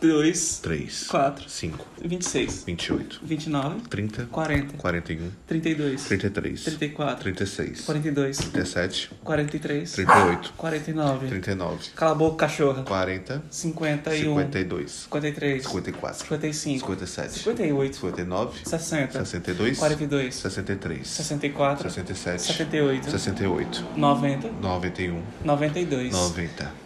2, 3, 4, 5, 26, 28, 29, 30, 40, 41, 32, 33, 34, 36, 42, 37, 43, 38, 49, 39, cala a boca, cachorra, 40, 51, 52, 53, 54, 55, 57, 58, 59, 60, 62, 42, 63, 64, 67, 78, 68, 90, 91, 92, 90.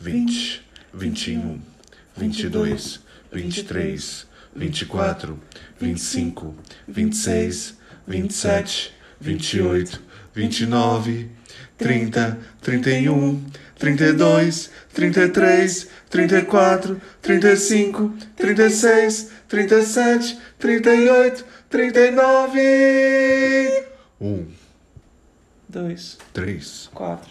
vinte, vinte e um, vinte e dois, vinte e três, vinte e quatro, vinte e cinco, vinte e seis, vinte e sete, vinte e oito, vinte e nove, trinta, trinta e um, trinta e dois, trinta e três, trinta e quatro, trinta e cinco, trinta e seis, trinta e sete, trinta e oito, trinta e nove. Um, dois, três, quatro.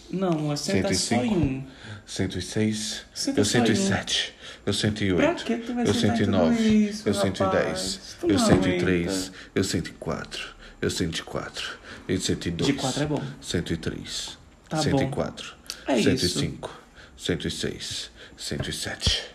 Não, acerta 105, só em um. 106, Senta eu 107, um. eu 108, que tu vai eu 109, isso, eu 110, eu 103, aguenta. eu 104, eu 104, eu 102, De 4 é bom. 103, tá 104, bom. É 105, isso. 106, 107.